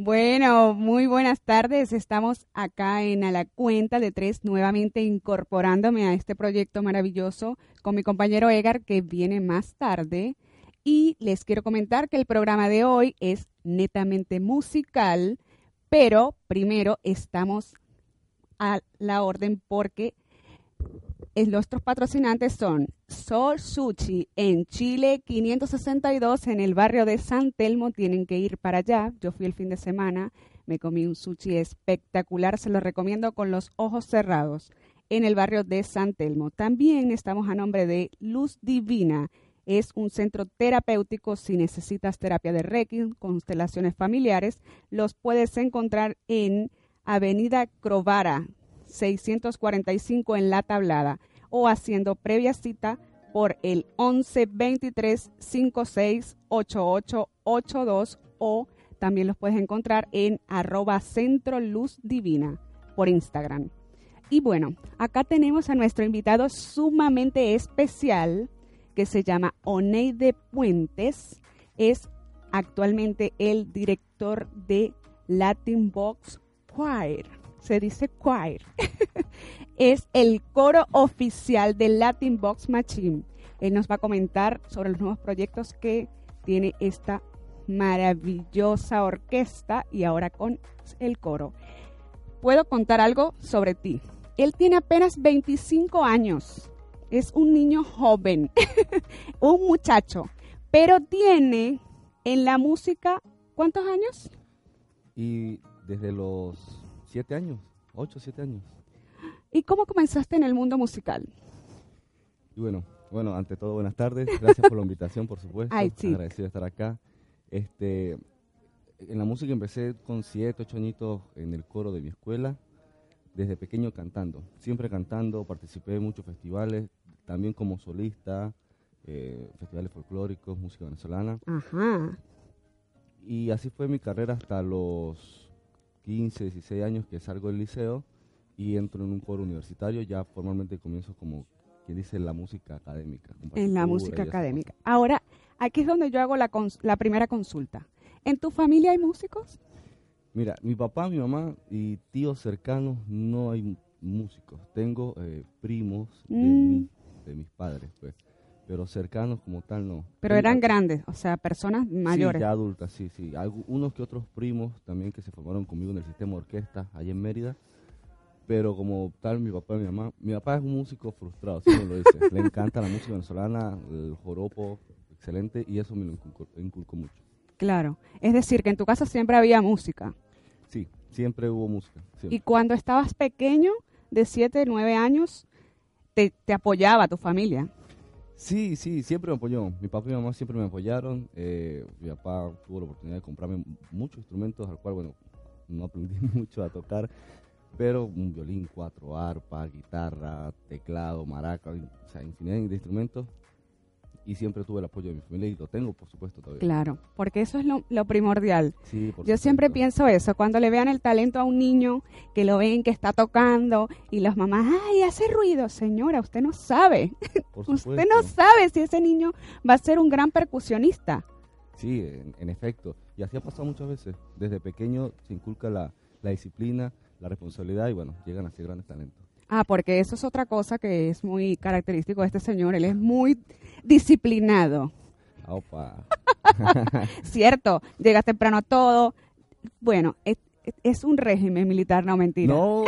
Bueno, muy buenas tardes. Estamos acá en A la Cuenta de Tres, nuevamente incorporándome a este proyecto maravilloso con mi compañero Edgar, que viene más tarde. Y les quiero comentar que el programa de hoy es netamente musical, pero primero estamos a la orden porque nuestros patrocinantes son Sol Sushi en Chile 562 en el barrio de San Telmo. Tienen que ir para allá. Yo fui el fin de semana, me comí un sushi espectacular, se lo recomiendo con los ojos cerrados en el barrio de San Telmo. También estamos a nombre de Luz Divina. Es un centro terapéutico si necesitas terapia de Reiki, constelaciones familiares. Los puedes encontrar en Avenida Crovara, 645 en La Tablada o haciendo previa cita por el 11 23 56 88 82 o también los puedes encontrar en arroba centro luz divina por Instagram. Y bueno, acá tenemos a nuestro invitado sumamente especial que se llama Oneide Puentes. Es actualmente el director de Latin Box Choir. Se dice choir. es el coro oficial del Latin Box Machine. Él nos va a comentar sobre los nuevos proyectos que tiene esta maravillosa orquesta y ahora con el coro. Puedo contar algo sobre ti. Él tiene apenas 25 años. Es un niño joven, un muchacho, pero tiene en la música, ¿cuántos años? Y desde los 7 años, 8, 7 años. ¿Y cómo comenzaste en el mundo musical? Y bueno, bueno, ante todo, buenas tardes. Gracias por la invitación, por supuesto. Ay, sí. Agradecido de estar acá. Este, en la música empecé con siete, ocho añitos en el coro de mi escuela, desde pequeño cantando. Siempre cantando, participé en muchos festivales, también como solista, eh, festivales folclóricos, música venezolana. Ajá. Y así fue mi carrera hasta los 15, 16 años que salgo del liceo y entro en un coro universitario, ya formalmente comienzo como quien dice la música académica. En la música académica. Ahora, aquí es donde yo hago la, la primera consulta. ¿En tu familia hay músicos? Mira, mi papá, mi mamá y tíos cercanos no hay músicos. Tengo eh, primos de, mm. de, mis padres, pues. Pero cercanos como tal no. Pero eran grandes, o sea, personas mayores. Sí, ya adultas, sí, sí. unos que otros primos también que se formaron conmigo en el sistema orquesta allá en Mérida pero como tal mi papá y mi mamá, mi papá es un músico frustrado, siempre lo dice, le encanta la música venezolana, el joropo, excelente, y eso me lo inculcó, mucho. Claro, es decir, que en tu casa siempre había música. Sí, siempre hubo música. Y cuando estabas pequeño, de 7, 9 años, te, te, apoyaba tu familia. Sí, sí, siempre me apoyó. Mi papá y mi mamá siempre me apoyaron. Eh, mi papá tuvo la oportunidad de comprarme muchos instrumentos, al cual, bueno, no aprendí mucho a tocar, pero un violín, cuatro arpas, guitarra, teclado, maraca, o sea, infinidad de instrumentos. Y siempre tuve el apoyo de mi familia y lo tengo, por supuesto, todavía. Claro, porque eso es lo, primordial. Sí, por Yo siempre pienso eso, cuando le vean el talento a un niño, que lo ven que está tocando y las mamás, ay, hace ruido. Señora, usted no sabe. usted no sabe si ese niño va a ser un gran percusionista. Sí, en, efecto. Y así ha pasado muchas veces. Desde pequeño se inculca la, la disciplina, la responsabilidad y bueno, llegan a ser grandes talentos. Ah, porque eso es otra cosa que es muy característico de este señor. Él es muy disciplinado. Opa. Cierto, llega temprano a todo. Bueno, es, un régimen militar, no mentira. No.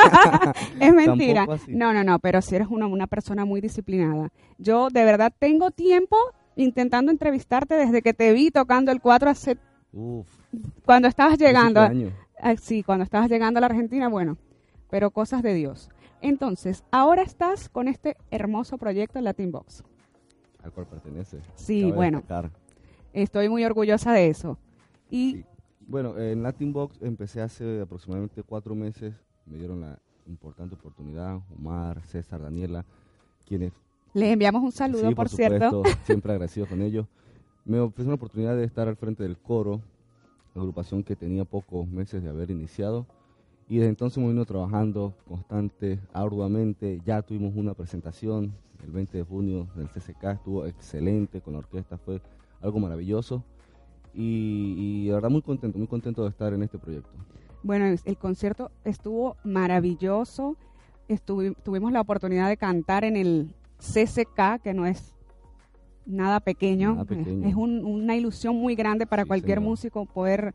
es mentira. No, no, no, pero si eres una, una persona muy disciplinada. Yo de verdad tengo tiempo intentando entrevistarte desde que te vi tocando el 4 hace... Uf. Cuando estabas llegando. Ah, sí, cuando estabas llegando a la Argentina, bueno, pero cosas de Dios. Entonces, ahora estás con este hermoso proyecto Latin Box. Al cual pertenece. Sí, bueno. Estoy muy orgullosa de eso. Y bueno, en Latin Box empecé hace aproximadamente cuatro meses. Me dieron la importante oportunidad, Omar, César, Daniela, quienes... Les enviamos un saludo, por, por cierto. Siempre agradecido con ellos. Me ofrecieron la oportunidad de estar al frente del coro, agrupación que tenía pocos meses de haber iniciado y desde entonces hemos venido trabajando constante, arduamente. Ya tuvimos una presentación el 20 de junio del CCK, estuvo excelente con la orquesta, fue algo maravilloso. y, y de verdad muy contento, muy contento de estar en este proyecto. Bueno, el concierto estuvo maravilloso. tuvimos la oportunidad de cantar en el CCK, que no es nada pequeño. Es una ilusión muy grande para cualquier músico poder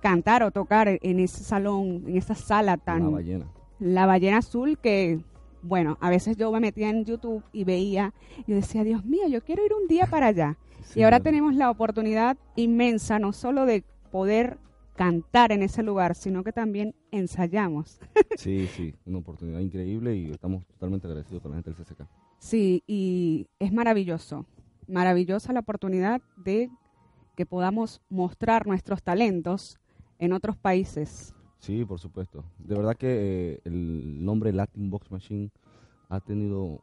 cantar o tocar en ese salón, en esa sala tan... La ballena. La ballena azul que, bueno, a veces yo me metía en YouTube y veía y decía, Dios mío, yo quiero ir un día para allá. y ahora tenemos la oportunidad inmensa, no solo de poder cantar en ese lugar, sino que también ensayamos. sí, sí, una oportunidad increíble y estamos totalmente agradecidos con la gente del CCK. Sí, y es maravilloso, maravillosa la oportunidad de que podamos mostrar nuestros talentos en otros países. Sí, por supuesto. De verdad que eh, el nombre Latin Box Machine ha tenido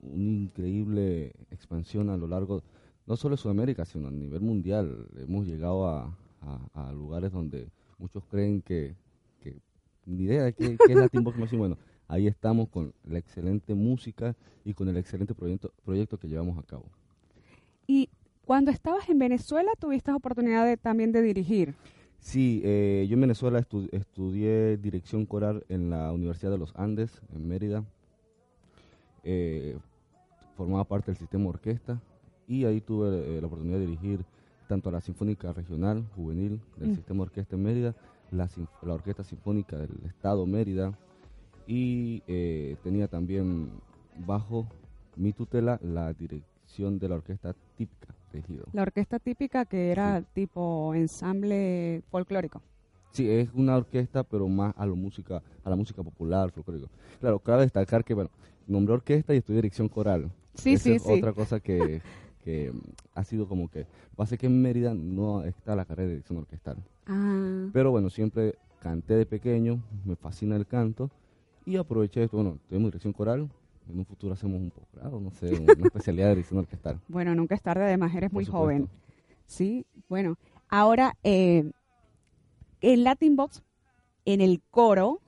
una increíble expansión a lo largo, no solo de Sudamérica, sino a nivel mundial. Hemos llegado a, lugares donde muchos creen que, ni idea de qué, es Latin Box Machine. Bueno, ahí estamos con la excelente música y con el excelente proyecto, proyecto que llevamos a cabo. Y cuando estabas en Venezuela, tuviste oportunidad de, también de dirigir. Sí, eh, yo en Venezuela estudié dirección coral en la Universidad de los Andes, en Mérida. Eh, formaba parte del sistema orquesta y ahí tuve eh, la oportunidad de dirigir tanto a la Sinfónica Regional Juvenil del mm. Sistema Orquesta en Mérida, la, la, Orquesta Sinfónica del Estado Mérida y tenía también bajo mi tutela la dirección de la Orquesta Típica la orquesta típica que era tipo ensamble folclórico. Sí, es una orquesta, pero más a la música, a la música popular, folclórico. Claro, cabe destacar que, bueno, nombré orquesta y estudié dirección coral. Sí, sí, es sí. Otra cosa que, que ha sido como que, pasa que en Mérida no está la carrera de dirección orquestal. Ah. Pero bueno, siempre canté de pequeño, me fascina el canto y aproveché esto, bueno, tenemos dirección coral, en un futuro hacemos un posgrado, no sé, una especialidad de dirección orquestal. Bueno, nunca es tarde, además eres muy joven. Sí, bueno, ahora eh, en Latin Box, en el coro,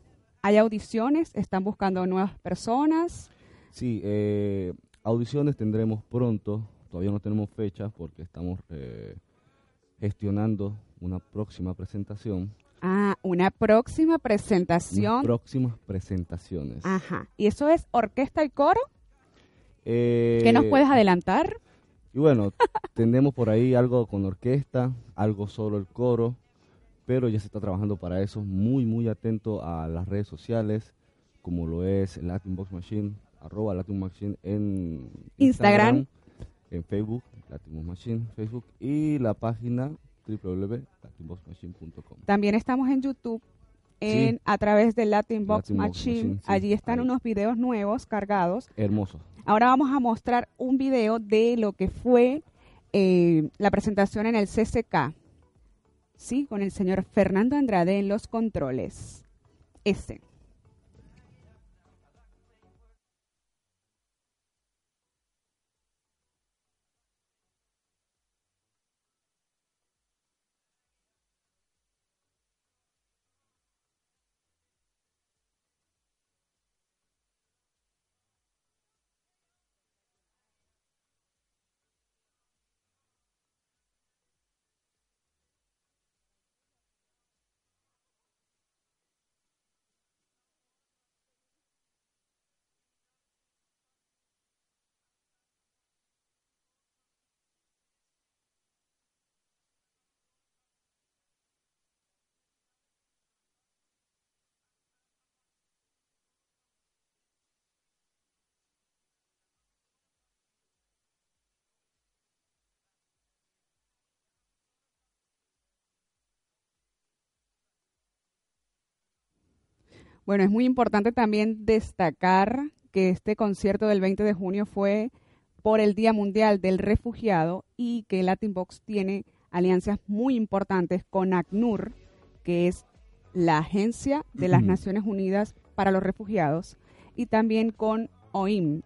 ¿hay audiciones? ¿Están buscando nuevas personas? Sí, eh, audiciones tendremos pronto, todavía no tenemos fecha porque estamos eh, gestionando una próxima presentación Ah, una próxima presentación. próximas presentaciones. Ajá. ¿Y eso es orquesta y coro? Eh, ¿Qué nos puedes adelantar? Y bueno, tenemos por ahí algo con orquesta, algo solo el coro, pero ya se está trabajando para eso. Muy, muy atento a las redes sociales, como lo es Latin Box Machine, arroba Latin Machine en Instagram, en Facebook, Latin Box Machine, Facebook, y la página www.latinboxmachine.com. También estamos en YouTube en, a través de Latin Box Machine. Allí están unos videos nuevos cargados. Hermosos. Ahora vamos a mostrar un video de lo que fue eh, la presentación en el CCK. Sí, con el señor Fernando Andrade en los controles. Este. Bueno, es muy importante también destacar que este concierto del 20 de junio fue por el Día Mundial del Refugiado y que Latin Box tiene alianzas muy importantes con ACNUR, que es la Agencia de las Naciones Unidas para los Refugiados, y también con OIM.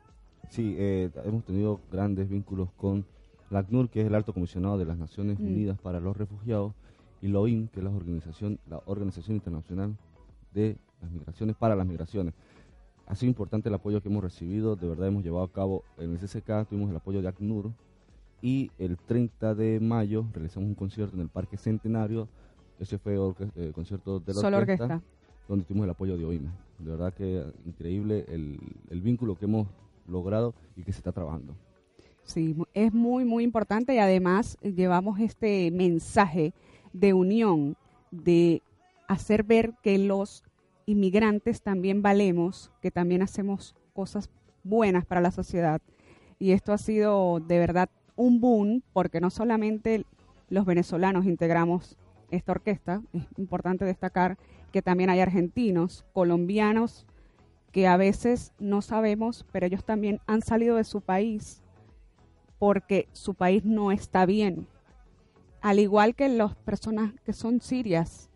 Sí, eh, hemos tenido grandes vínculos con la ACNUR, que es el Alto Comisionado de las Naciones mm. Unidas para los Refugiados, y la OIM, que es la organización, la organización Internacional de las migraciones para las migraciones. Ha sido importante el apoyo que hemos recibido, de verdad hemos llevado a cabo en el CCK, tuvimos el apoyo de ACNUR y el 30 de mayo realizamos un concierto en el Parque Centenario. Ese fue el eh, concierto de la Solo orquesta, orquesta. donde tuvimos el apoyo de OIME. De verdad que increíble el, el vínculo que hemos logrado y que se está trabajando. Sí, es muy, muy importante y además llevamos este mensaje de unión, de hacer ver que los inmigrantes también valemos, que también hacemos cosas buenas para la sociedad. Y esto ha sido de verdad un boom, porque no solamente los venezolanos integramos esta orquesta, es importante destacar que también hay argentinos, colombianos, que a veces no sabemos, pero ellos también han salido de su país porque su país no está bien. Al igual que las personas que son sirias.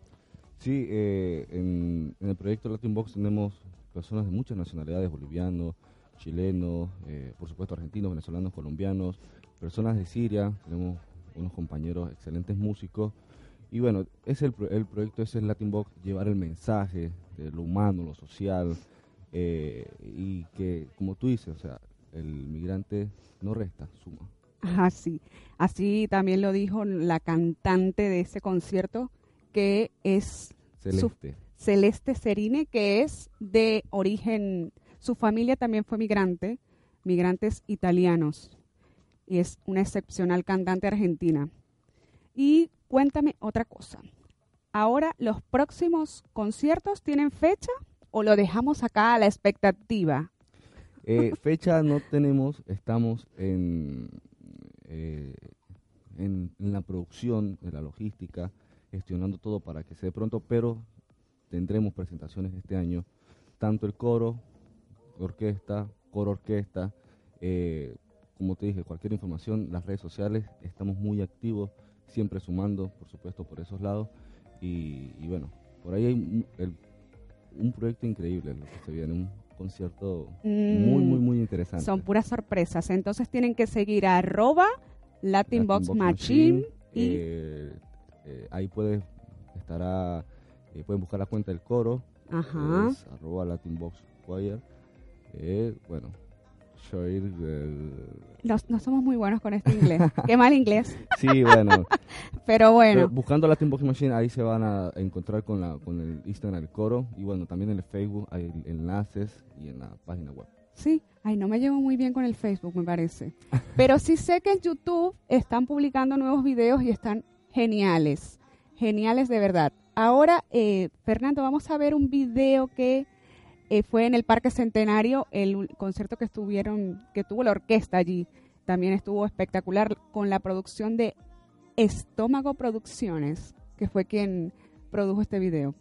Sí, eh, en, en el proyecto Latin Box tenemos personas de muchas nacionalidades, bolivianos, chilenos, eh, por supuesto argentinos, venezolanos, colombianos, personas de Siria, tenemos unos compañeros excelentes músicos. Y bueno, es el, el proyecto es el Latin Box, llevar el mensaje de lo humano, lo social, eh, y que, como tú dices, o sea, el migrante no resta, suma. Así, así también lo dijo la cantante de ese concierto, que es Celeste. Celeste Serine, que es de origen, su familia también fue migrante, migrantes italianos, y es una excepcional cantante argentina. Y cuéntame otra cosa. Ahora, ¿los próximos conciertos tienen fecha o lo dejamos acá a la expectativa? Eh, fecha no tenemos, estamos en, eh, en, en la producción, de la logística, gestionando todo para que se dé pronto, pero tendremos presentaciones este año, tanto el coro, orquesta, coro orquesta, eh, como te dije, cualquier información, las redes sociales, estamos muy activos, siempre sumando, por supuesto, por esos lados, y, y bueno, por ahí hay un, el- un proyecto increíble lo que se viene, un concierto muy, muy, muy interesante. Mm, Son puras sorpresas. Entonces tienen que seguir a arroba Latin, Latin Box Box Machine, Machine, y eh, eh, ahí puedes estará eh, pueden buscar la cuenta del coro ajá. es arroba Latin Box Choir. Eh, bueno Shoir, No, no somos muy buenos con este inglés. Qué mal inglés. sí bueno Pero Pero bueno, buscando Latin Box Machine ahí se van a encontrar con la con el Instagram del coro y bueno también en el Facebook hay enlaces y en la página web sí. Ay, no me llevo muy bien con el Facebook, me parece. Pero sí sé que en YouTube están publicando nuevos videos y están geniales. Geniales de verdad. Ahora, eh, Fernando, vamos a ver un video que eh, fue en el Parque Centenario, el concierto que estuvieron, que tuvo la orquesta allí. También estuvo espectacular con la producción de Estómago Producciones, que fue quien produjo este video.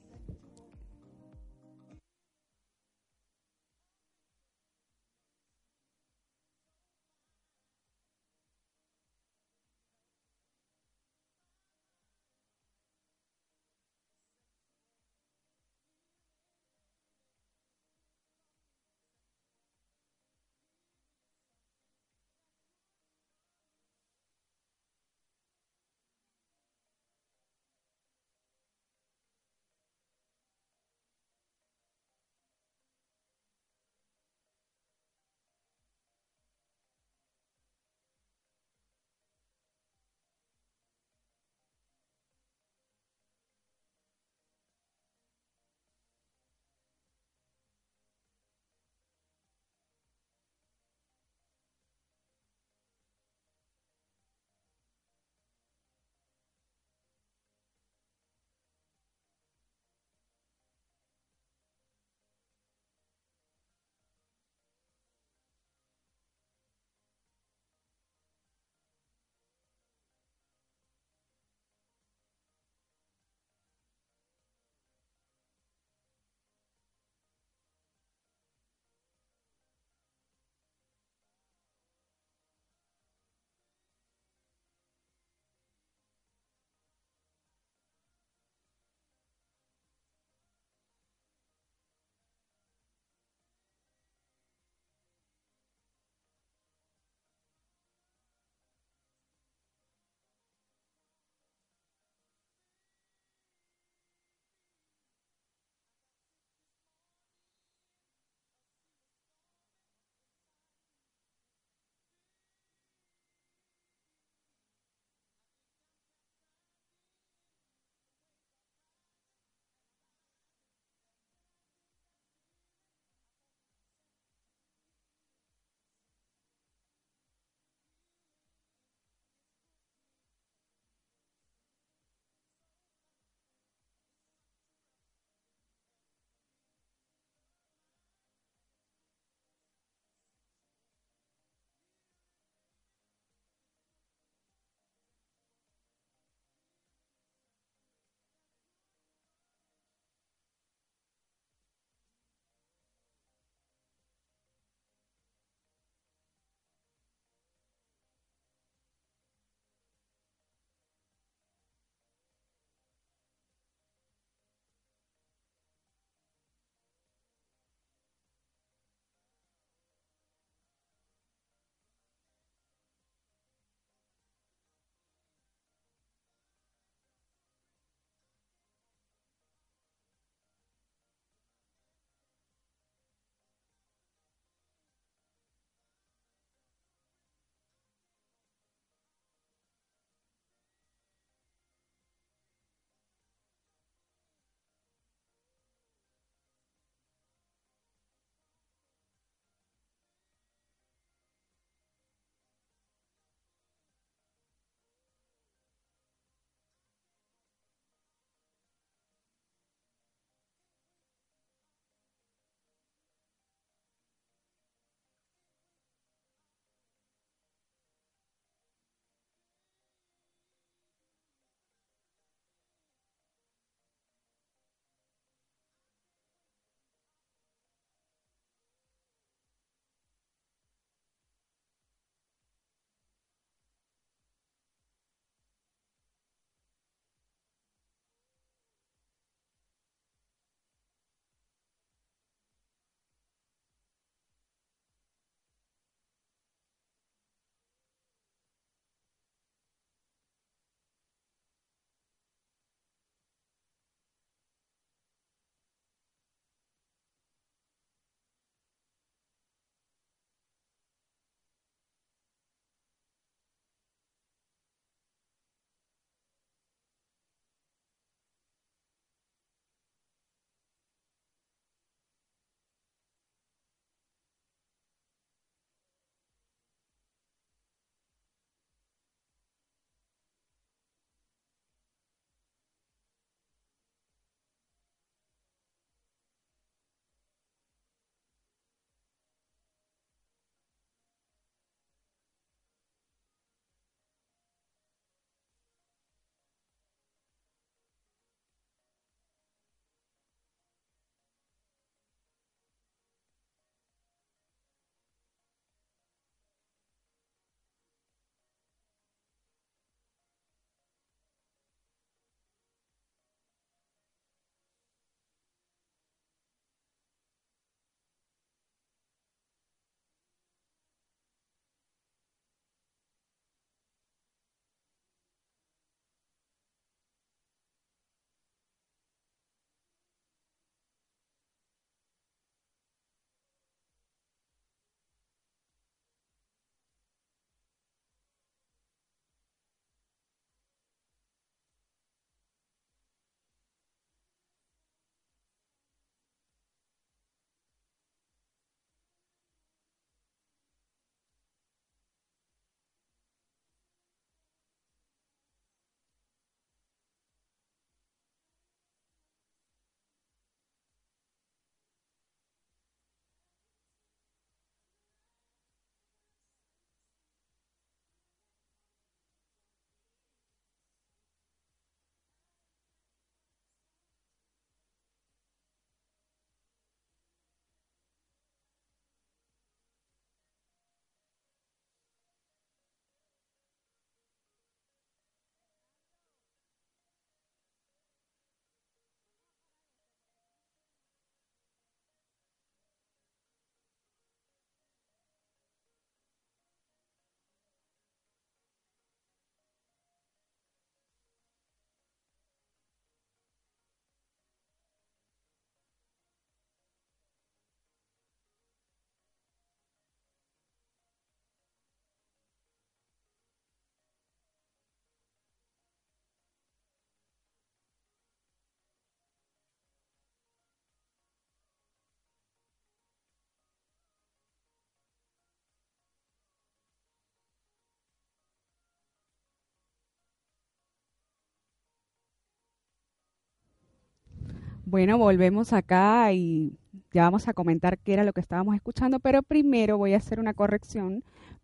Bueno, volvemos acá y ya vamos a comentar qué era lo que estábamos escuchando, pero primero voy a hacer una corrección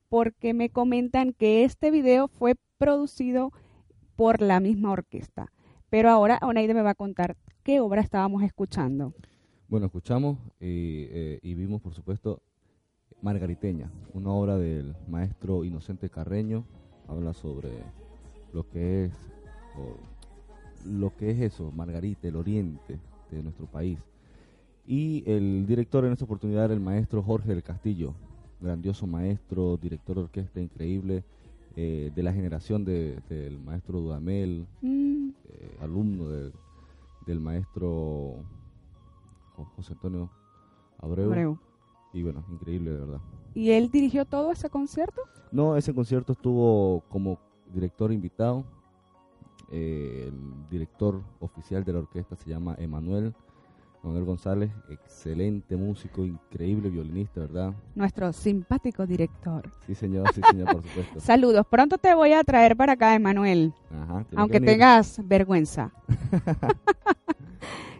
porque me comentan que este video fue producido por la misma orquesta. Pero ahora Oneide me va a contar qué obra estábamos escuchando. Bueno, escuchamos y, eh, y vimos, por supuesto, Margariteña, una obra del maestro Inocente Carreño. Habla sobre lo que es lo que es eso, Margarita, el oriente de nuestro país. Y el director en esta oportunidad era el maestro Jorge del Castillo, grandioso maestro, director de orquesta increíble, eh, de la generación de- del maestro Dudamel, Mm, eh, alumno de- del maestro Jo- José Antonio Abreu. Abreu. Y bueno, increíble de verdad. ¿Y él dirigió todo ese concierto? No, ese concierto estuvo como director invitado. Eh, el director oficial de la orquesta se llama Emanuel, Manuel González, excelente músico, increíble violinista, ¿verdad? Nuestro simpático director. Sí, señor, sí, señor, por supuesto. Saludos. Pronto te voy a traer para acá, Emanuel. Ajá, Aunque tengas vergüenza.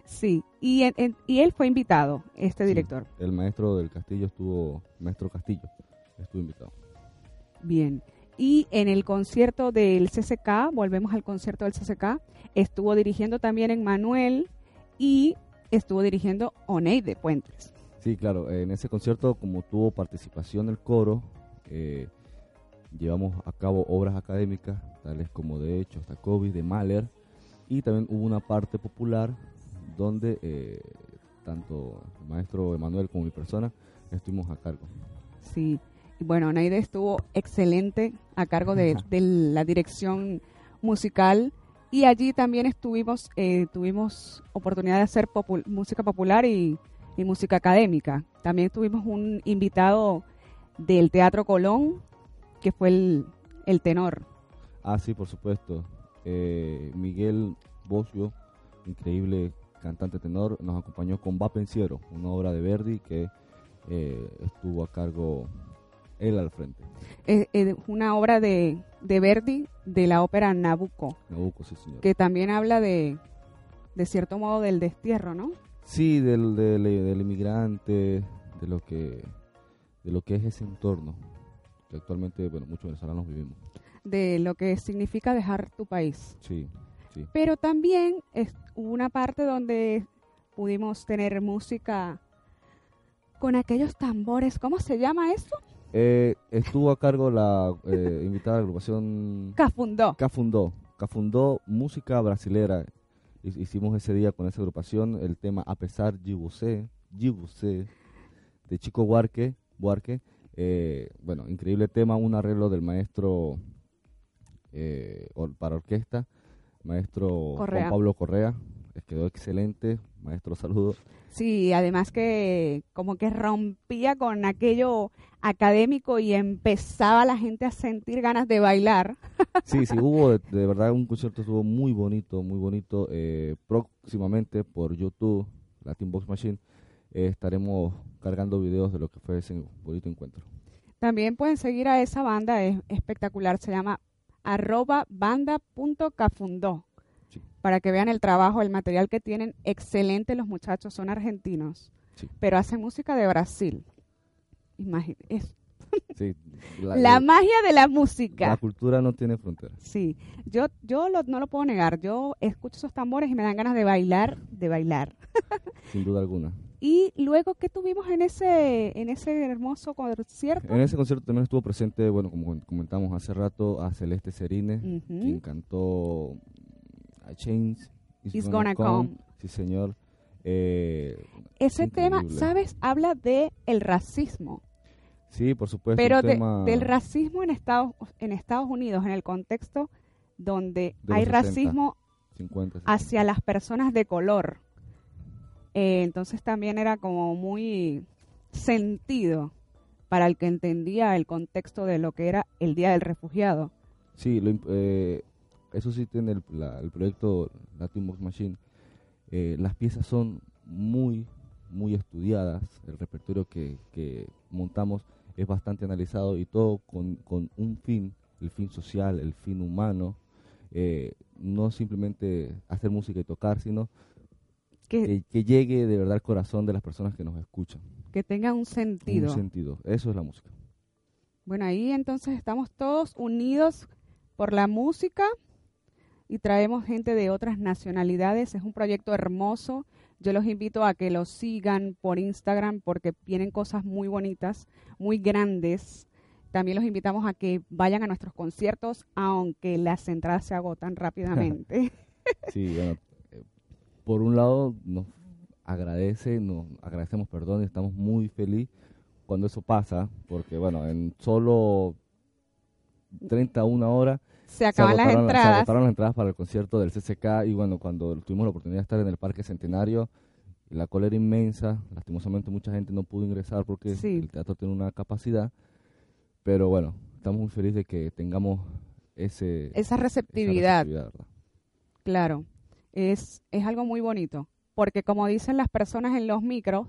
sí. Y, en- en- y él fue invitado, este Sí, director. El maestro del Castillo estuvo, maestro Castillo, estuvo invitado. Bien. Y en el concierto del CCK, volvemos al concierto del CCK, estuvo dirigiendo también en Manuel y estuvo dirigiendo Oneide Puentes. Sí, claro, en ese concierto, como tuvo participación el coro, eh, llevamos a cabo obras académicas, tales como de hecho hasta COVID, de Mahler, y también hubo una parte popular donde eh, tanto el maestro Emanuel como mi persona estuvimos a cargo. Sí. Bueno, Oneide estuvo excelente a cargo de, la dirección musical y allí también estuvimos, eh, tuvimos oportunidad de hacer música popular y, y música académica. También tuvimos un invitado del Teatro Colón, que fue el, el tenor. Ah, sí, por supuesto. Eh, Miguel Bocio, increíble cantante tenor, nos acompañó con Va Pensiero, una obra de Verdi que eh, estuvo a cargo él al frente. Es es una obra de, de Verdi de la ópera Nabucco, Nabucco, sí, señor. que también habla de, de cierto modo del destierro, ¿no? Sí, del, del, del inmigrante, de lo que de lo que es ese entorno que actualmente, bueno, muchos venezolanos vivimos. De lo que significa dejar tu país. Sí, sí. Pero también es, hubo una parte donde pudimos tener música con aquellos tambores. ¿Cómo se llama eso? Eh, estuvo a cargo la eh, invitada de la agrupación Cafundó. Cafundó. Cafundó música brasilera. Hi- Hicimos ese día con esa agrupación el tema A pesar de você, de Chico Buarque. Buarque. Eh, bueno, increíble tema, un arreglo del maestro eh, or- para orquesta, maestro Correa. Juan Pablo Correa. Les quedó excelente, maestro, saludo. Sí, además que como que rompía con aquello académico y empezaba la gente a sentir ganas de bailar. Sí, sí, hubo de, de verdad un concierto estuvo muy bonito, muy bonito. Eh, próximamente por YouTube, Latin Box Machine, eh, estaremos cargando videos de lo que fue ese bonito encuentro. También pueden seguir a esa banda, es espectacular, se llama arroba. Para que vean el trabajo, el material que tienen, excelente los muchachos, son argentinos, Sí. pero hacen música de Brasil. Es Sí, la, la, magia de la música. la cultura no tiene fronteras. Sí, yo, yo lo- no lo puedo negar, yo escucho esos tambores y me dan ganas de bailar, de bailar. sin duda alguna. Y luego, ¿qué tuvimos en ese, en ese hermoso concierto? En ese concierto también estuvo presente, bueno, como comentamos hace rato, a Celeste Serine, Ujú. quien cantó A Change is, Is Gonna Come. Sí, señor. Eh, Ese tema. ¿sabes? Habla de el racismo, sí, por supuesto. pero de- tema del racismo en Estados, en Estados Unidos, en el contexto donde De hay los 60. racismo 50, 60. hacia las personas de color. Eh, entonces también era como muy sentido para el que entendía el contexto de lo que era el Día del Refugiado. Sí, lo eh, eso sí tiene el, la- el proyecto Latin Box Machine. Eh, las piezas son muy, muy estudiadas. El repertorio que, que montamos es bastante analizado y todo con, con un fin, el fin social, el fin humano. Eh, no simplemente hacer música y tocar, sino Que, que, llegue de verdad al corazón de las personas que nos escuchan. Que tenga un sentido. Un sentido, eso es la música. Bueno, ahí entonces estamos todos unidos por la música y traemos gente de otras nacionalidades. Es un proyecto hermoso. Yo los invito a que lo sigan por Instagram porque vienen cosas muy bonitas, muy grandes. También los invitamos a que vayan a nuestros conciertos, aunque las entradas se agotan rápidamente. sí, bueno, eh, por un lado nos agradece, nos agradecemos, perdón, estamos muy felices cuando eso pasa, porque bueno, en solo 31 horas se acaban las entradas. Se agotaron las entradas para el concierto del CCK y bueno, cuando tuvimos la oportunidad de estar en el Parque Centenario, la cola era inmensa, lastimosamente mucha gente no pudo ingresar porque el teatro tiene una capacidad, pero bueno, estamos muy felices de que tengamos ese, esa receptividad. claro, es, es algo muy bonito, porque como dicen las personas en los micros,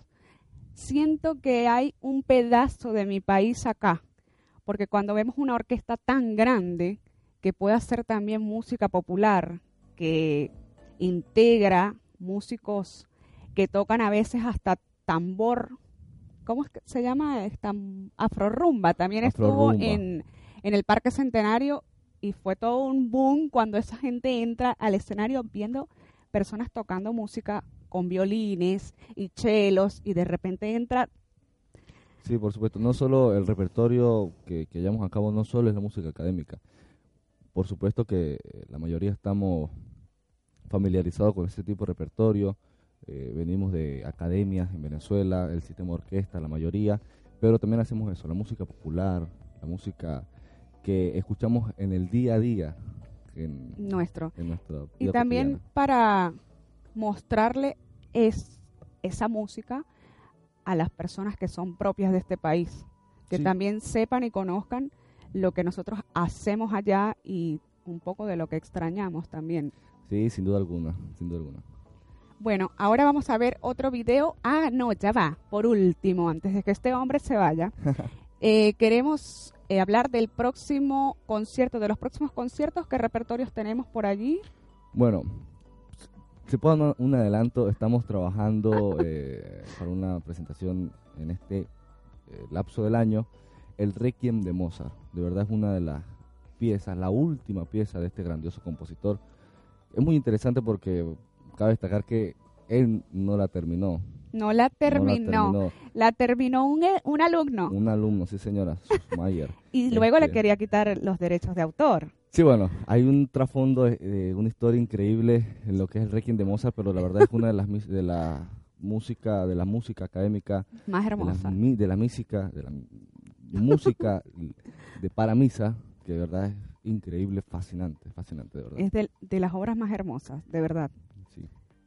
siento que hay un pedazo de mi país acá, porque cuando vemos una orquesta tan grande que puede hacer también música popular, que integra músicos que tocan a veces hasta tambor ¿cómo es que se llama? Esta Afrorumba. También estuvo en, en el Parque Centenario y fue todo un boom cuando esa gente entra al escenario viendo personas tocando música con violines y chelos y de repente entra... Sí, por supuesto. No solo el repertorio que, que llevamos a cabo, no solo es la música académica. Por supuesto que la mayoría estamos familiarizados con ese tipo de repertorio, eh, venimos de academias en Venezuela, el sistema orquesta, la mayoría, pero también hacemos eso, la música popular, la música que escuchamos en el día a día. En, Nuestro. y también para mostrarle es, esa música a las personas que son propias de este país, que también sepan y conozcan lo que nosotros hacemos allá y un poco de lo que extrañamos también. Sí, sin duda alguna, sin duda alguna. Bueno, ahora vamos a ver otro video. Ah, no, ya va. Por último, antes de que este hombre se vaya, eh, queremos eh, hablar del próximo concierto, de los próximos conciertos. ¿Qué repertorios tenemos por allí? Bueno, se puede dar un adelanto. Estamos trabajando eh, para una presentación en este lapso del año. El Requiem de Mozart. De verdad es una de las piezas, la última pieza de este grandioso compositor. Es muy interesante porque cabe destacar que él no la terminó. No la terminó. la, terminó. un, e, un, alumno. Un alumno, sí señora, Mayer. y luego le este, quería quitar los derechos de autor. Sí, bueno, hay un trasfondo, de una historia increíble en lo que es el Requiem de Mozart, pero la verdad es una de las de la música, de la música académica más hermosa, de la, música, de la música de para misa, que de verdad es increíble, fascinante, fascinante de verdad. Es de las obras más hermosas, de verdad.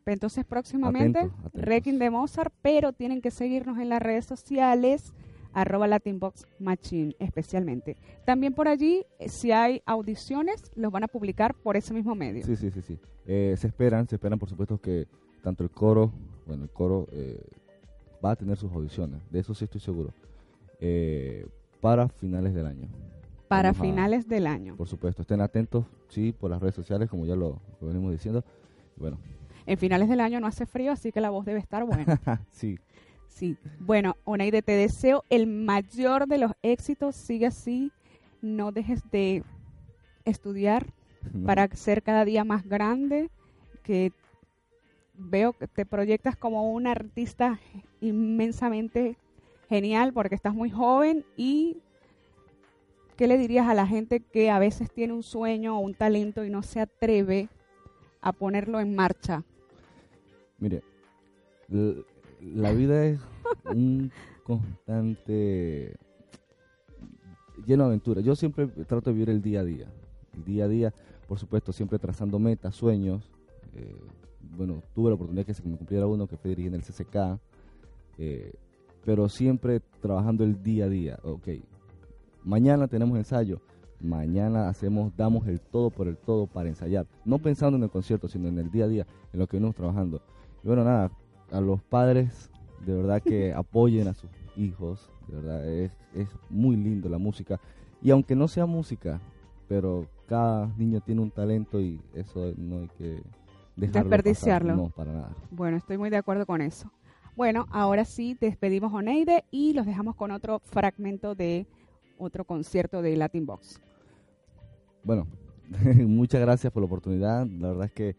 Entonces próximamente Requiem de Mozart, pero tienen que seguirnos en las redes sociales arroba Latinbox Machine especialmente. También por allí, eh, si hay audiciones, los van a publicar por ese mismo medio. Sí, sí, sí, sí. Eh, se esperan, se esperan por supuesto que tanto el coro, bueno, el coro eh, va a tener sus audiciones, de eso sí estoy seguro, para finales del año. Para finales del año. Por supuesto, estén atentos, sí, por las redes sociales, como ya lo, lo venimos diciendo. Bueno, en finales del año no hace frío, así que la voz debe estar buena. sí. Sí. Bueno, Oneide, te deseo el mayor de los éxitos. Sigue así. No dejes de estudiar para ser cada día más grande. Que veo que te proyectas como un artista inmensamente genial porque estás muy joven y ¿qué le dirías a la gente que a veces tiene un sueño o un talento y no se atreve a ponerlo en marcha? Mire, la vida es un constante lleno de aventuras. Yo siempre trato de vivir el día a día. El día a día, por supuesto, siempre trazando metas, sueños. Eh, bueno, tuve la oportunidad que se me cumpliera uno que fue dirigiendo el CCK. Eh, pero siempre trabajando el día a día. Ok, mañana tenemos ensayo. Mañana hacemos, damos el todo por el todo para ensayar. No pensando en el concierto, sino en el día a día, en lo que venimos trabajando. Y bueno, nada, a los padres, de verdad que apoyen a sus hijos, de verdad, es, es muy lindo la música. Y aunque no sea música, pero cada niño tiene un talento y eso no hay que dejarlo Desperdiciarlo. pasar. No, para nada. Bueno, estoy muy de acuerdo con eso. Bueno, ahora sí despedimos a Oneide y los dejamos con otro fragmento de otro concierto de Latin Box. Bueno, muchas gracias por la oportunidad. La verdad es que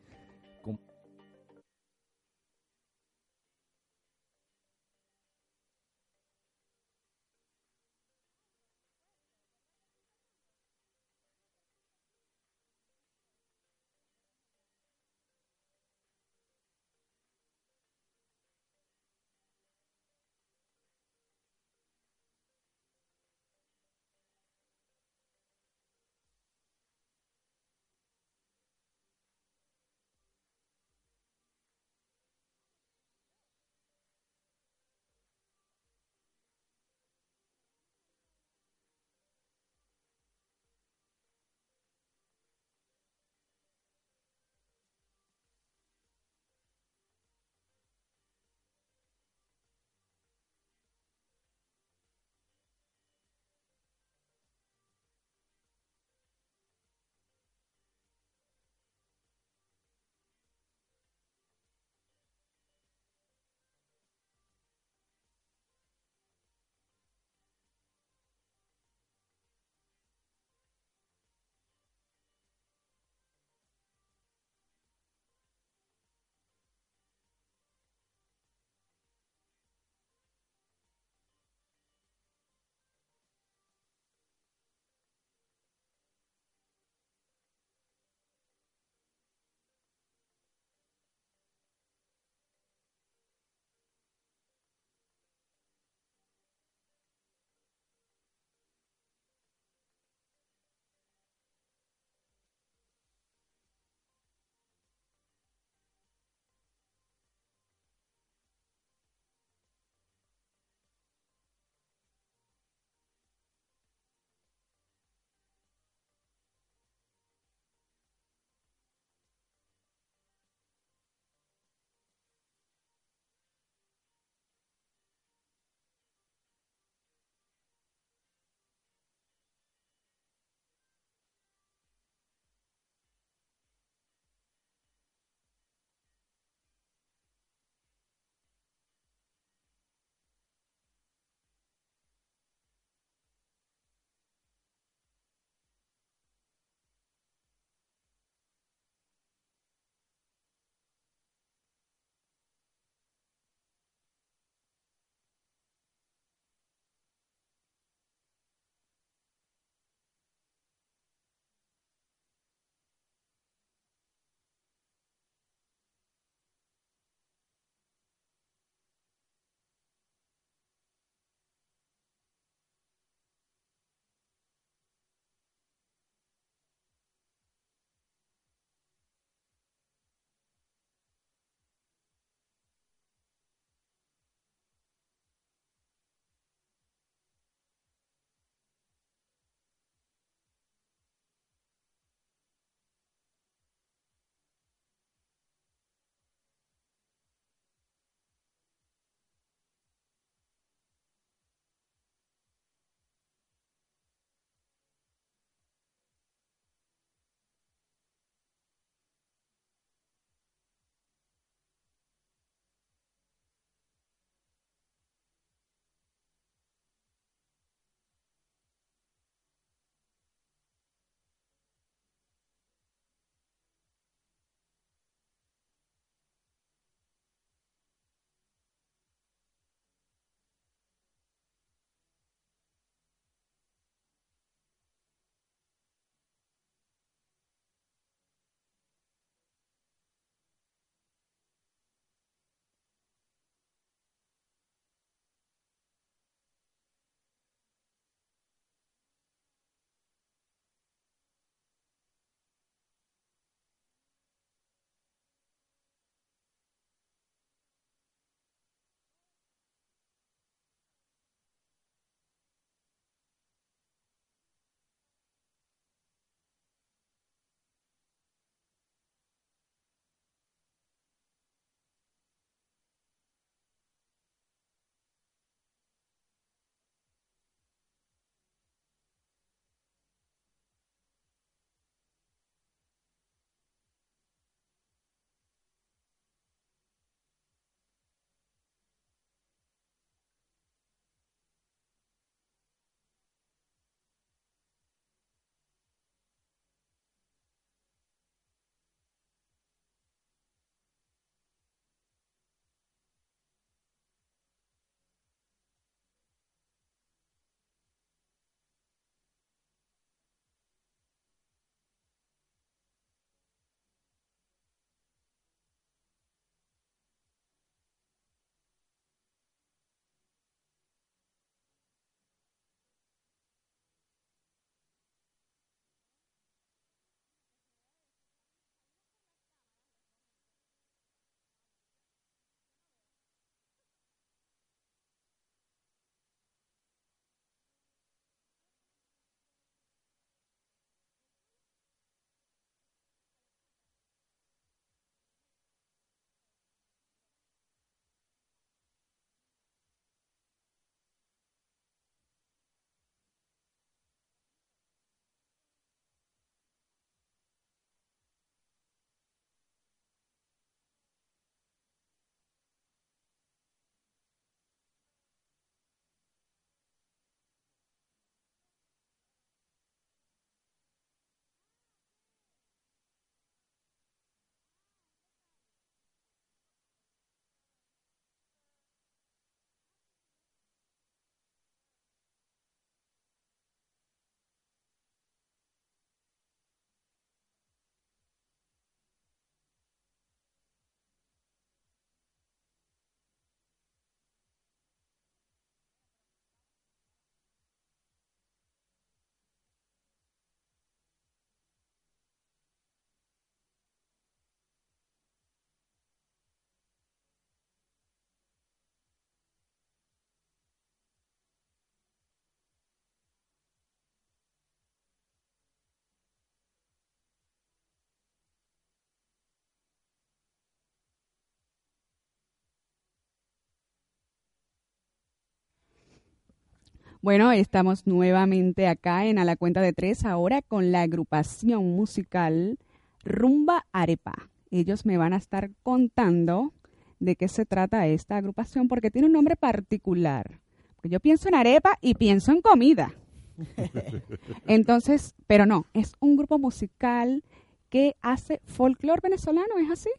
Bueno, estamos nuevamente acá en A la Cuenta de Tres, ahora con la agrupación musical Rumba Arepa. Ellos me van a estar contando de qué se trata esta agrupación porque tiene un nombre particular. Porque yo pienso en arepa y pienso en comida. Entonces, pero no, es un grupo musical que hace folclore venezolano, ¿es así?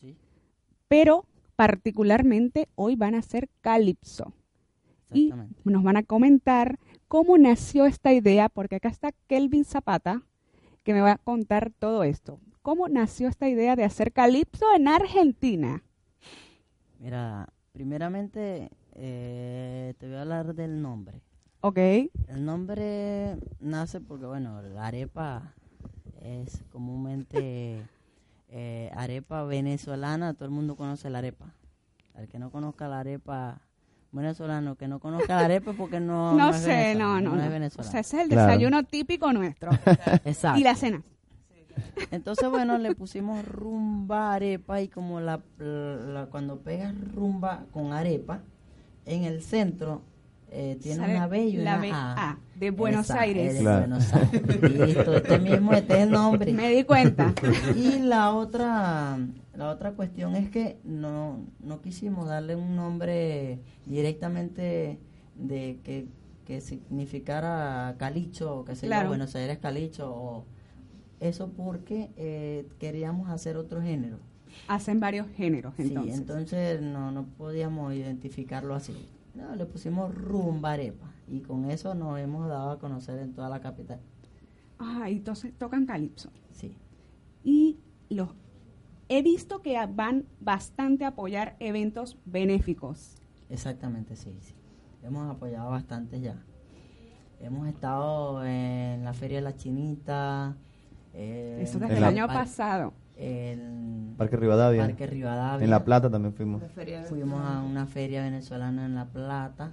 Sí. Pero particularmente hoy van a hacer calipso. Y nos van a comentar cómo nació esta idea, porque acá está Kelvin Zapata, que me va a contar todo esto. ¿Cómo nació esta idea de hacer calipso en Argentina? Mira, primeramente eh, te voy a hablar del nombre. ¿Ok? El nombre nace porque, bueno, la arepa es comúnmente eh, arepa venezolana. Todo el mundo conoce la arepa. El que no conozca la arepa venezolano, que no conozca la arepa porque no, No, es sé, venezolano, no, no. es no. O venezolano. sea, ese es el Claro. desayuno típico nuestro. Exacto. y la cena. Entonces, bueno, le pusimos rumba arepa y como la, la- cuando pegas rumba con arepa, en el centro eh, tiene una B y la una B, A. A, de Buenos Esa, Aires. es de Claro. Buenos Aires. Listo, este mismo, este es el nombre. Me di cuenta. Y la otra, la otra cuestión es que no, no quisimos darle un nombre directamente de que, que significara Calicho, que se Claro. Buenos Aires Calicho, o eso porque eh, queríamos hacer otro género. Hacen varios géneros, entonces. Sí, entonces no, no podíamos identificarlo así. No, le pusimos rumba arepa y con eso nos hemos dado a conocer en toda la capital. Ah, entonces tocan calipso. Sí. y los he visto que van bastante a apoyar eventos benéficos. Exactamente, sí, sí. Hemos apoyado bastante ya. Hemos estado en la Feria de la Chinita. eh, Eso desde el la- año par- pasado. En Parque Rivadavia. Parque Rivadavia. En La Plata también fuimos. Fuimos a una feria venezolana en La Plata.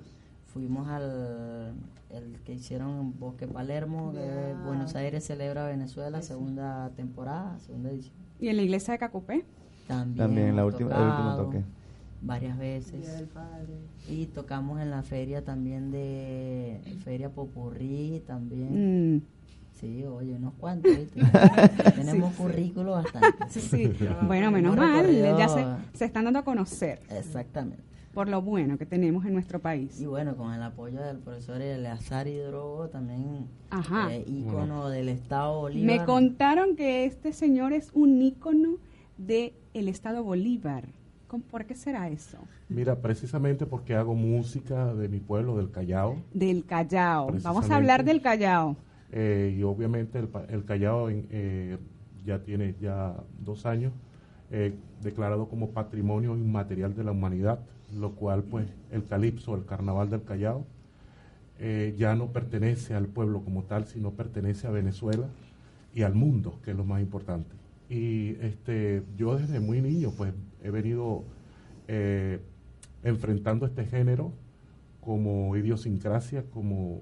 Fuimos al el que hicieron en Bosque Palermo, de Buenos Aires celebra Venezuela, segunda temporada, segunda edición. Y en la iglesia de Cacupé. También, También la última, el último toque. varias veces. Y tocamos en la feria también de Feria Popurrí también. Mm, Sí, oye, unos cuantos. Tenemos currículo bastante. sí, sí. bueno, menos mal, ya se, se están dando a conocer Exactamente. Por lo bueno que tenemos en nuestro país. Y bueno, con el apoyo del profesor Eleazar Hidrogo, también Ajá. eh, ícono del Estado Bolívar. Me contaron que este señor es un ícono del el estado Bolívar. ¿Cómo- ¿Por qué será eso? Mira, precisamente porque hago música de mi pueblo, del Callao, Del Callao. Vamos a hablar del Callao. eh, y obviamente el, pa- el Callao en- eh, ya tiene ya dos años eh, declarado como Patrimonio Inmaterial de la Humanidad, lo cual pues el calipso, el Carnaval del Callao, eh, ya no pertenece al pueblo como tal, sino pertenece a Venezuela y al mundo, que es lo más importante. Y este, yo desde muy niño pues he venido eh, enfrentando este género como idiosincrasia, como,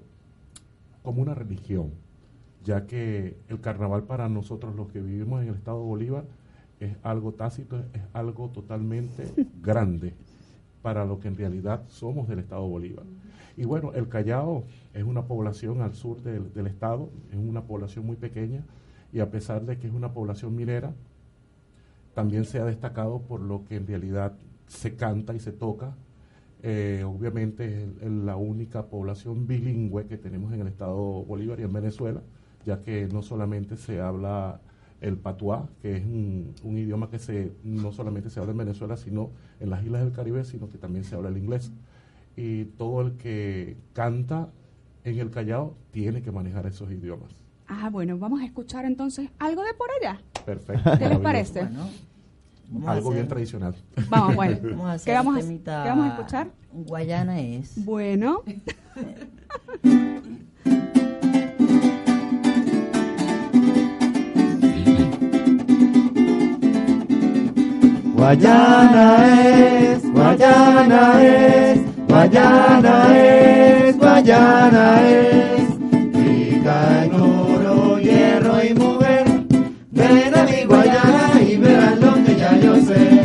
como una religión, ya que el carnaval para nosotros los que vivimos en el estado de Bolívar es algo tácito, es algo totalmente grande para lo que en realidad somos del estado Bolívar. Y bueno, el Callao es una población al sur del, del estado, es una población muy pequeña y a pesar de que es una población minera, también se ha destacado por lo que en realidad se canta y se toca. Eh, obviamente es la única población bilingüe que tenemos en el estado Bolívar y en Venezuela, ya que no solamente se habla el patuá, que es un, un idioma que se no solamente se habla en Venezuela, sino en las islas del Caribe, sino que también se habla el inglés. Y todo el que canta en el Callao tiene que manejar esos idiomas. Ah, bueno, vamos a escuchar entonces algo de por allá. Perfecto. ¿Qué les parece? Bueno, Algo bien tradicional. Vamos, bueno. Vamos a hacer ¿Qué vamos a, qué vamos a escuchar? Guayana es. Bueno, Guayana es, Guayana es, Guayana es, Guayana es. Rica en oro, hierro y mujer. Ven a mi Guayana y verás lo que ya yo sé.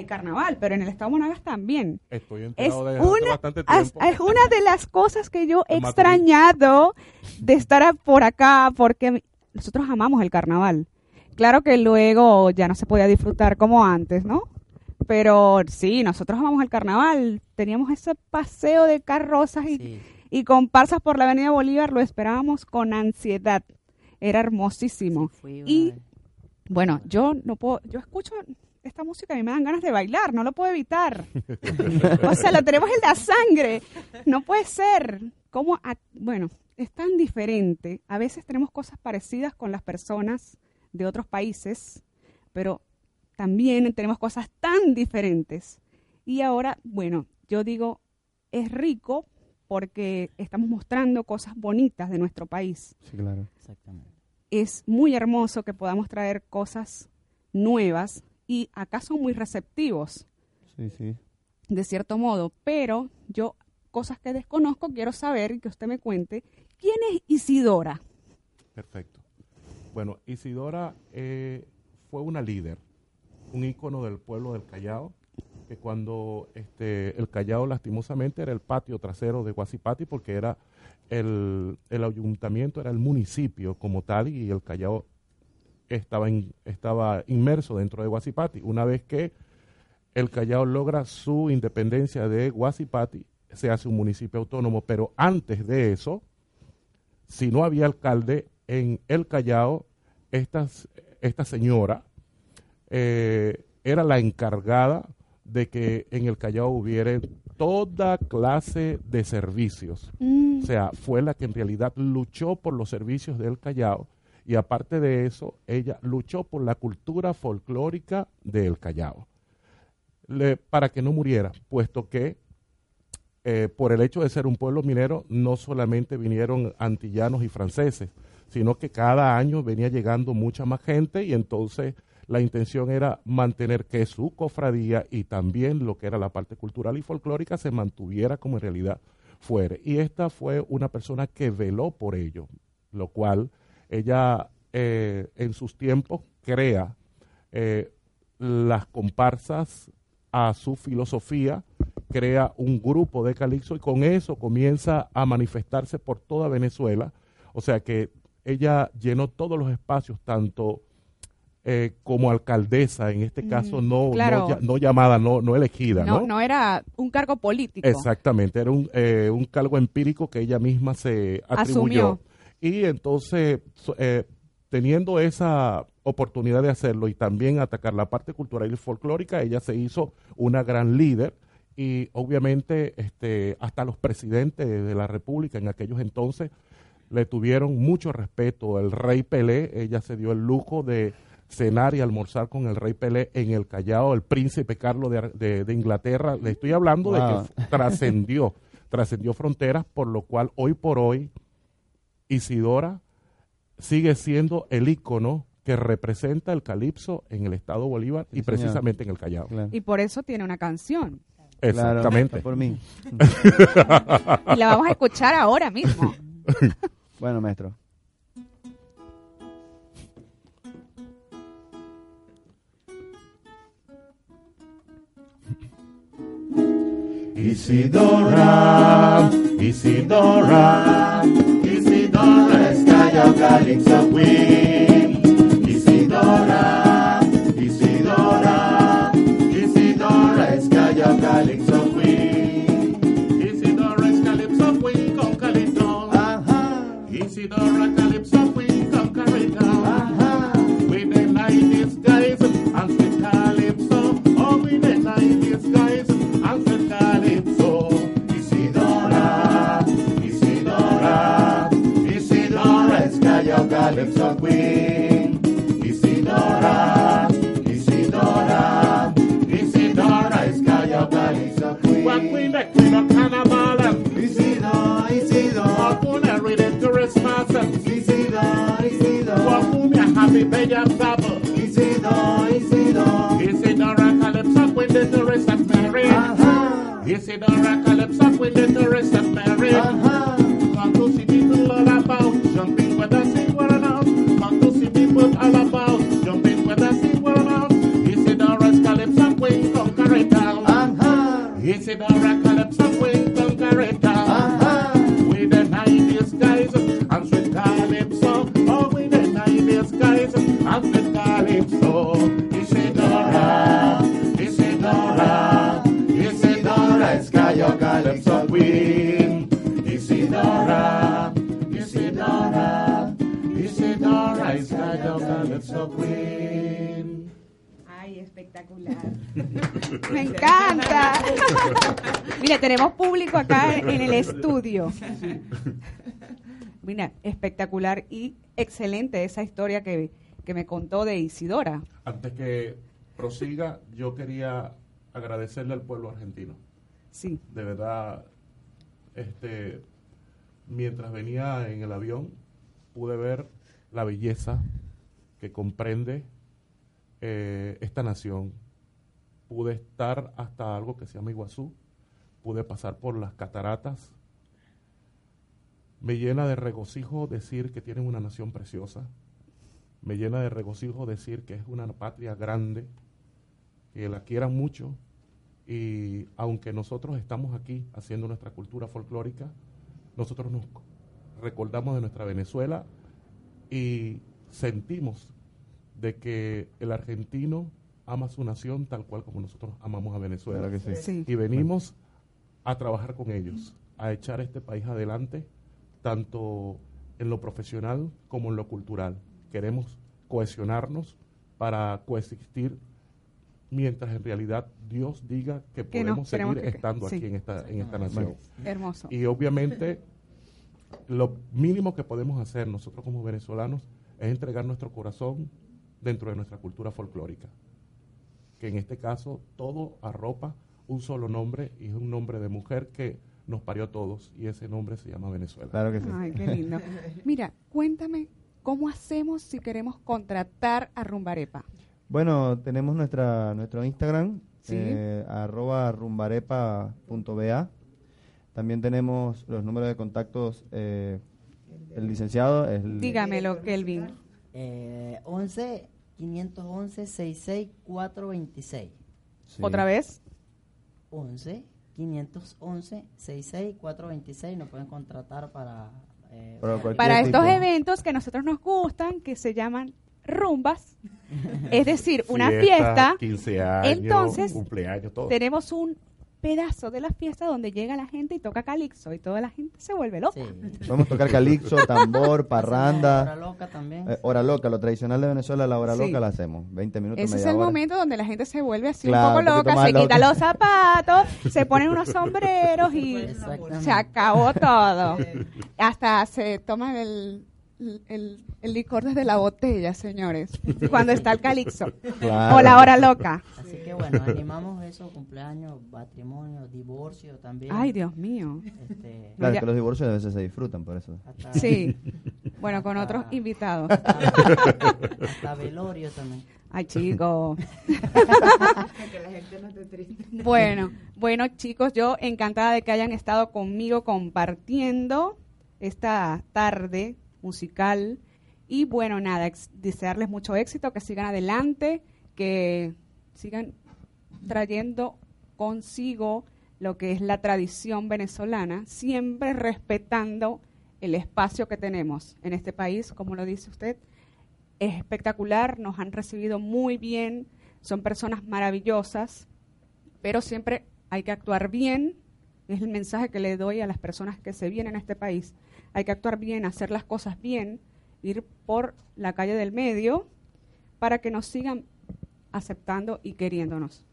Hay carnaval, pero en el estado Monagas también. Estoy Es de una, bastante es, tiempo. es una de las cosas que yo he extrañado de estar por acá, porque nosotros amamos el carnaval. Claro que luego ya no se podía disfrutar como antes, ¿no? Pero sí, nosotros amamos el carnaval. Teníamos ese paseo de carrozas y, Sí. y comparsas por la Avenida Bolívar, lo esperábamos con ansiedad. Era hermosísimo. Y bueno, yo no puedo, yo escucho esta música y me dan ganas de bailar, no lo puedo evitar. o sea, lo tenemos en la sangre. No puede ser. ¿Cómo? a- bueno, es tan diferente. A veces tenemos cosas parecidas con las personas de otros países, pero también tenemos cosas tan diferentes. Y ahora, bueno, yo digo, es rico porque estamos mostrando cosas bonitas de nuestro país Sí, claro. Exactamente. es muy hermoso que podamos traer cosas nuevas y acá son muy receptivos, Sí, sí. de cierto modo, pero yo cosas que desconozco quiero saber y que usted me cuente. ¿Quién es Isidora? Perfecto. Bueno, Isidora eh, fue una líder, un ícono del pueblo del Callao, que cuando este, el Callao lastimosamente era el patio trasero de Guasipati, porque era el, el ayuntamiento, era el municipio como tal, y el Callao estaba, in- estaba inmerso dentro de Guasipati. Una vez que el Callao logra su independencia de Guasipati, se hace un municipio autónomo, pero antes de eso, si no había alcalde en el Callao, esta, esta señora eh, era la encargada de que en el Callao hubiera toda clase de servicios. Mm, O sea, fue la que en realidad luchó por los servicios del Callao y aparte de eso, ella luchó por la cultura folclórica del Callao. Para que no muriera, puesto que eh, por el hecho de ser un pueblo minero, no solamente vinieron antillanos y franceses, sino que cada año venía llegando mucha más gente y entonces la intención era mantener que su cofradía y también lo que era la parte cultural y folclórica se mantuviera como en realidad fuere. Y esta fue una persona que veló por ello, lo cual ella eh, en sus tiempos crea eh, las comparsas a su filosofía, crea un grupo de calixto y con eso comienza a manifestarse por toda Venezuela. O sea que ella llenó todos los espacios, tanto eh, como alcaldesa, en este caso no, claro. no, llamada, no, no elegida, no, ¿no? no era un cargo político. Exactamente, era un, eh, un cargo empírico que ella misma se atribuyó. Asumió. Y entonces, eh, teniendo esa oportunidad de hacerlo y también atacar la parte cultural y folclórica, ella se hizo una gran líder y obviamente este, hasta los presidentes de la República en aquellos entonces le tuvieron mucho respeto. El rey Pelé, ella se dio el lujo de cenar y almorzar con el rey Pelé en el Callao, el príncipe Carlos de, de- de Inglaterra. Le estoy hablando Wow. de que trascendió, trascendió fronteras, por lo cual hoy por hoy Isidora sigue siendo el ícono que representa el calipso en el estado Bolívar Sí, y señor. precisamente en el Callao. Claro. Y por eso tiene una canción. Exactamente. por mí. Y la vamos a escuchar ahora mismo. Bueno, maestro. Isidora, Isidora, Isidora es Callao Calypso Queen. Isidora, Isidora, Isidora es Callao Calypso Queen. Isidora es Calypso Queen con Calito. Ajá, Isidora Calypso Calypso Queen, Isidora, Isidora, Isidora is Calypso Queen. One queen, the queen of carnival. Isidora, Isidora, one a really Christmas. Isidora, Isidora, one a happy baby and. Isidora, Isidora, Isidora Calypso Queen, the tourist of Mary. Isidora Calypso Queen, the tourist of Mary. Uh-huh. Ajá, Isidora Calypso Ay, espectacular. Me encanta. Mira, tenemos público acá en el estudio. Mira, espectacular y excelente esa historia que, que me contó de Isidora. Antes que prosiga, yo quería agradecerle al pueblo argentino. Sí, de verdad, este, mientras venía en el avión, pude ver la belleza que comprende eh, esta nación. Pude estar hasta algo que se llama Iguazú, pude pasar por las cataratas. Me llena de regocijo decir que tienen una nación preciosa. Me llena de regocijo decir que es una patria grande, que la quieran mucho y aunque nosotros estamos aquí haciendo nuestra cultura folclórica, nosotros nos recordamos de nuestra Venezuela y sentimos de que el argentino ama su nación tal cual como nosotros amamos a Venezuela. Claro que sí. sí. Y venimos a trabajar con ellos, a echar este país adelante, tanto en lo profesional como en lo cultural. Queremos cohesionarnos para coexistir mientras en realidad Dios diga que podemos seguir que- estando sí. aquí en esta, en esta nación. Hermoso. Y obviamente lo mínimo que podemos hacer nosotros como venezolanos es entregar nuestro corazón dentro de nuestra cultura folclórica. Que en este caso todo arropa un solo nombre y es un nombre de mujer que nos parió a todos y ese nombre se llama Venezuela. Claro que sí. Ay, qué lindo. Mira, cuéntame, ¿cómo hacemos si queremos contratar a Rumbarepa? Bueno, tenemos nuestra nuestro Instagram, Sí. eh, arroba rumbarepa.ba. También tenemos los números de contactos. eh, el licenciado es el, Dígamelo, Kelvin. Eh, 11 511 66426. sí. ¿Otra vez? 11 511 66426 nos pueden contratar para eh, Para Para estos eventos que a nosotros nos gustan, que se llaman rumbas, es decir, una Fiesta, fiesta, 15 años, Entonces, cumpleaños, todo. tenemos un pedazo de la fiesta donde llega la gente y toca calixto y toda la gente se vuelve loca. Sí. Podemos tocar calixto, tambor, Hora parranda. loca también. eh, hora loca, lo tradicional de Venezuela, la hora Sí. loca la hacemos. 20 minutos, Ese es media el hora. momento donde la gente se vuelve así Claro, un poco loca, se quita loca. los zapatos, se ponen unos sombreros y se acabó todo. Hasta se toman el, el, el licor desde la botella, señores, cuando está el calixto Claro. o la hora loca. Así que bueno, animamos eso, cumpleaños, matrimonio, divorcio también. Ay, Dios mío. Este, Claro, Ya. que los divorcios a veces se disfrutan por eso. hasta, Sí. Bueno, con otros invitados. hasta, hasta velorio también. Ay, chicos. Bueno, bueno, chicos, yo encantada de que hayan estado conmigo compartiendo esta tarde musical. Y bueno, nada, desearles mucho éxito, que sigan adelante, que sigan trayendo consigo lo que es la tradición venezolana, siempre respetando el espacio que tenemos en este país, como lo dice usted, es espectacular, nos han recibido muy bien, son personas maravillosas, pero siempre hay que actuar bien, es el mensaje que le doy a las personas que se vienen a este país, hay que actuar bien, hacer las cosas bien, ir por la calle del medio para que nos sigan aceptando y queriéndonos.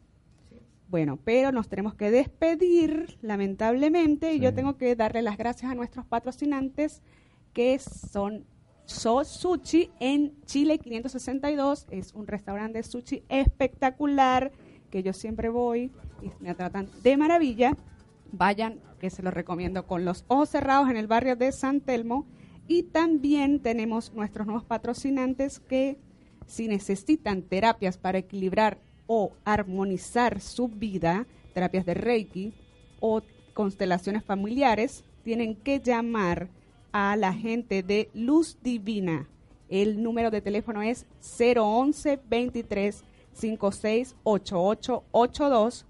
Bueno, pero nos tenemos que despedir, lamentablemente, y yo tengo que darle las gracias a nuestros patrocinantes, que son So Sushi en Chile 562. Es un restaurante de sushi espectacular, que yo siempre voy y me tratan de maravilla. Vayan, que se los recomiendo con los ojos cerrados en el barrio de San Telmo. Y también tenemos nuestros nuevos patrocinantes que Si necesitan terapias para equilibrar o armonizar su vida, terapias de Reiki o constelaciones familiares, tienen que llamar a la gente de Luz Divina. El número de teléfono es 011 23 56 8882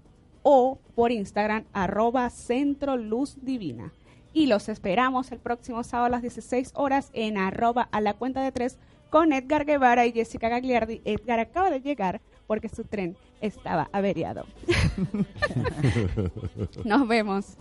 o por Instagram arroba Centro Luz Divina. Y los esperamos el próximo sábado a las 16 horas en arroba a la cuenta de tres con Edgar Guevara y Jessica Gagliardi. Edgar acaba de llegar porque su tren estaba averiado. Nos vemos.